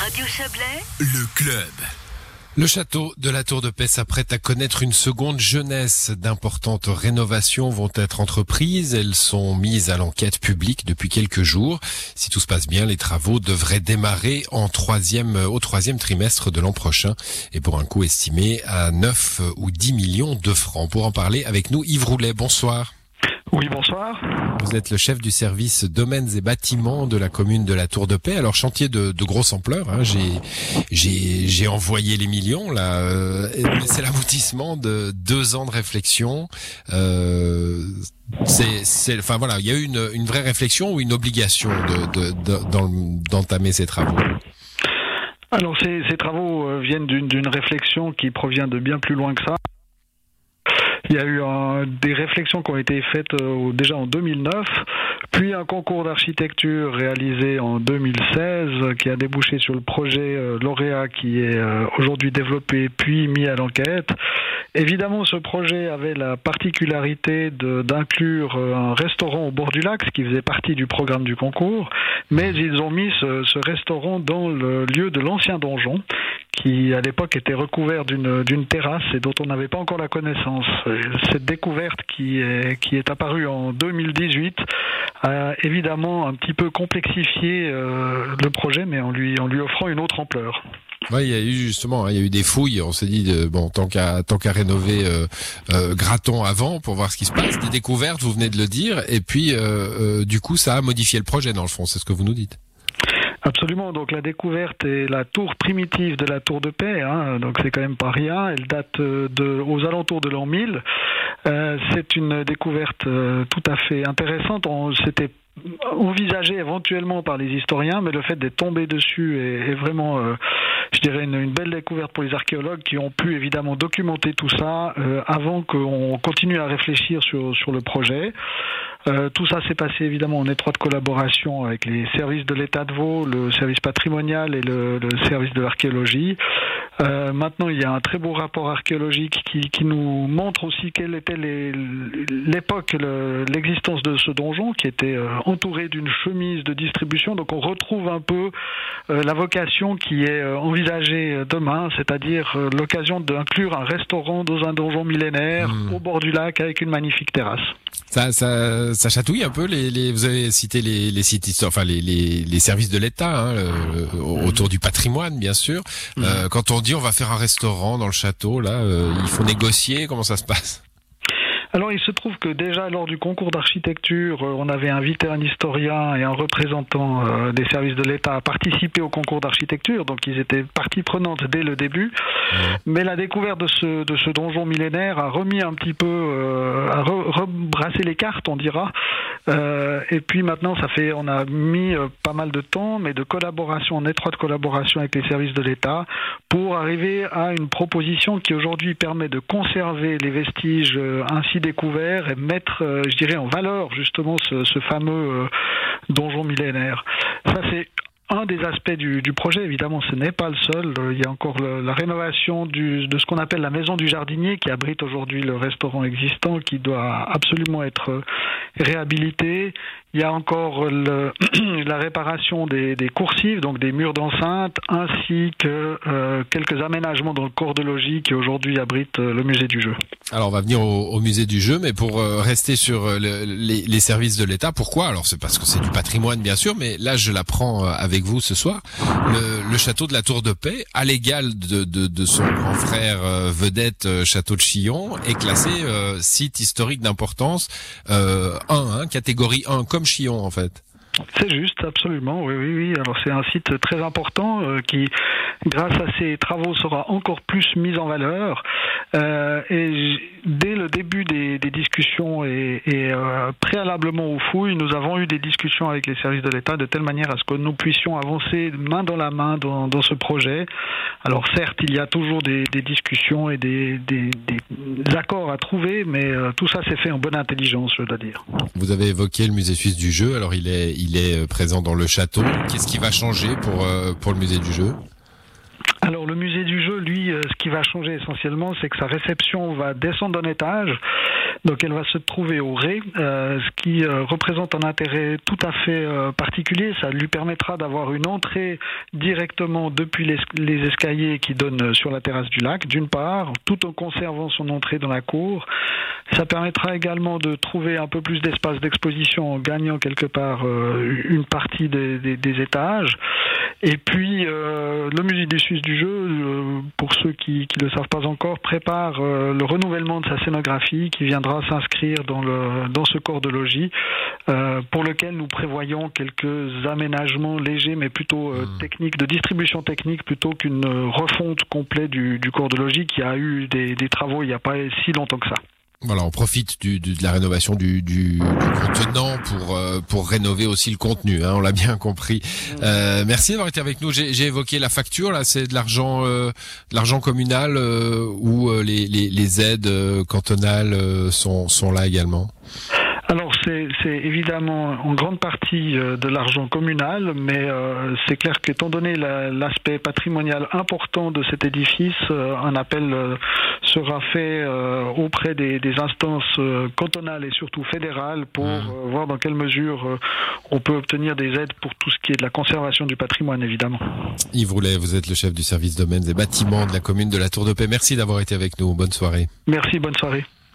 Radio Chablais, le club. Le château de la Tour de Paix s'apprête à connaître une seconde jeunesse. D'importantes rénovations vont être entreprises. Elles sont mises à l'enquête publique depuis quelques jours. Si tout se passe bien, les travaux devraient démarrer en troisième, au troisième trimestre de l'an prochain et pour un coût estimé à 9 ou 10 millions de francs. Pour en parler avec nous, Yves Roulet, bonsoir. Oui, bonsoir. Vous êtes le chef du service domaines et bâtiments de la commune de la Tour de Paix. Alors chantier de, de grosse ampleur. Hein. J'ai j'ai j'ai envoyé les millions là. Euh, c'est l'aboutissement de deux ans de réflexion. Euh, c'est c'est enfin voilà, il y a eu une une vraie réflexion ou une obligation de de d'entamer ces travaux? Alors ces, ces travaux euh, viennent d'une réflexion qui provient de bien plus loin que ça. Il y a eu des réflexions qui ont été faites euh, déjà en 2009, puis un concours d'architecture réalisé en 2016 qui a débouché sur le projet euh, lauréat qui est euh, aujourd'hui développé puis mis à l'enquête. Évidemment, ce projet avait la particularité d'inclure un restaurant au bord du lac, ce qui faisait partie du programme du concours, mais ils ont mis ce restaurant dans le lieu de l'ancien donjon, qui à l'époque était recouvert d'une terrasse et dont on n'avait pas encore la connaissance. Cette découverte qui est, qui est apparue en 2018 a évidemment un petit peu complexifié euh, le projet, mais en lui, en lui offrant une autre ampleur. Oui, il y a eu justement, hein, il y a eu des fouilles. On s'est dit bon, tant qu'à tant qu'à rénover euh, euh, Graton avant pour voir ce qui se passe. Des découvertes, vous venez de le dire, et puis euh, du coup, ça a modifié le projet dans le fond. C'est ce que vous nous dites. Absolument. Donc la découverte est la tour primitive de la tour de paix. Hein, donc c'est quand même pas rien. Elle date de aux alentours de l'an 1000. Euh, c'est une découverte euh, tout à fait intéressante. On s'était envisagé éventuellement par les historiens, mais le fait d'être tombé dessus est, vraiment, euh, je dirais, une, belle découverte pour les archéologues qui ont pu évidemment documenter tout ça euh, avant qu'on continue à réfléchir sur le projet. Euh, tout ça s'est passé évidemment en étroite collaboration avec les services de l'État de Vaud, le service patrimonial et le, le service de l'archéologie. Euh, maintenant, il y a un très beau rapport archéologique qui, qui nous montre aussi quelle était l'époque, l'existence de ce donjon qui était euh, entouré d'une chemise de distribution. Donc on retrouve un peu euh, la vocation qui est envisagée demain, c'est-à-dire l'occasion d'inclure un restaurant dans un donjon millénaire mmh. au bord du lac avec une magnifique terrasse. Ça, ça, ça chatouille un peu les, les vous avez cité les, les sites, enfin les, les, les services de l'État hein, autour du patrimoine bien sûr. Mmh. Euh, quand on dit on va faire un restaurant dans le château, là, euh, il faut négocier. Comment ça se passe? Alors il se trouve que déjà lors du concours d'architecture, euh, on avait invité un historien et un représentant euh, des services de l'État à participer au concours d'architecture, donc ils étaient partie prenante dès le début. Mmh. Mais la découverte de ce, de ce donjon millénaire a remis un petit peu, euh, a re, rebrassé les cartes, on dira. Euh, et puis maintenant, ça fait, on a mis pas mal de temps, mais de collaboration, en étroite collaboration avec les services de l'État, pour arriver à une proposition qui aujourd'hui permet de conserver les vestiges euh, découvert et mettre, euh, je dirais, en valeur justement ce, fameux euh, donjon millénaire. Ça, c'est un des aspects du, projet, évidemment, ce n'est pas le seul. Il y a encore la rénovation de ce qu'on appelle la maison du jardinier, qui abrite aujourd'hui le restaurant existant, qui doit absolument être réhabilité. Il y a encore la réparation des, coursives, donc des murs d'enceinte, ainsi que euh, quelques aménagements dans le corps de logis qui aujourd'hui abrite euh, le musée du jeu. Alors on va venir au, au musée du jeu, mais pour euh, rester sur euh, le, les, les, services de l'État, pourquoi? Alors c'est parce que c'est du patrimoine bien sûr, mais là je l'apprends euh, avec vous ce soir. Le, le, château de la Tour de Paix, à l'égal de, de, de, son grand frère euh, vedette château de Chillon, est classé site historique d'importance 1, hein, catégorie 1, comme Chillon en fait. C'est juste, absolument, oui, oui, oui. Alors c'est un site très important euh, qui, grâce à ces travaux, sera encore plus mis en valeur. Euh, et dès le début des, discussions et, euh, préalablement aux fouilles, nous avons eu des discussions avec les services de l'État de telle manière à ce que nous puissions avancer main dans la main dans, ce projet. Alors certes, il y a toujours des, discussions et des, accords à trouver, mais tout ça s'est fait en bonne intelligence, je dois dire. Vous avez évoqué le musée suisse du jeu. Alors il est, est présent dans le château. Qu'est-ce qui va changer pour, euh, le musée du jeu? Alors le musée du jeu, lui, euh, ce qui va changer essentiellement, c'est que sa réception va descendre d'un étage, Donc elle va se trouver au Ré, ce qui représente un intérêt tout à fait particulier. Ça lui permettra d'avoir une entrée directement depuis les, escaliers qui donnent sur la terrasse du lac, d'une part, tout en conservant son entrée dans la cour. Ça permettra également de trouver un peu plus d'espace d'exposition en gagnant quelque part une partie des, des étages. Et puis, euh, le musée des Suisses du jeu, euh, pour ceux qui ne le savent pas encore, prépare euh, le renouvellement de sa scénographie qui viendra s'inscrire dans, le, dans ce corps de logis, pour lequel nous prévoyons quelques aménagements légers, mais plutôt mmh. techniques, de distribution technique, plutôt qu'une refonte complète du, du corps de logis qui a eu des, des travaux il n'y a pas si longtemps que ça. Voilà, on profite du, de la rénovation du, du, du contenant pour euh, pour rénover aussi le contenu. Hein, on l'a bien compris. Euh, merci d'avoir été avec nous. J'ai évoqué la facture. Là, c'est de l'argent euh, de l'argent communal euh, ou les, les, les, aides cantonales sont sont là également. Alors c'est évidemment en grande partie euh, de l'argent communal, mais euh, c'est clair qu'étant donné l'aspect patrimonial important de cet édifice, euh, un appel sera fait auprès des, instances cantonales et surtout fédérales pour mmh. voir dans quelle mesure on peut obtenir des aides pour tout ce qui est de la conservation du patrimoine, évidemment. Yves Roulet, vous êtes le chef du service domaines et bâtiments de la commune de la Tour de Paix. Merci d'avoir été avec nous. Bonne soirée. Merci, bonne soirée.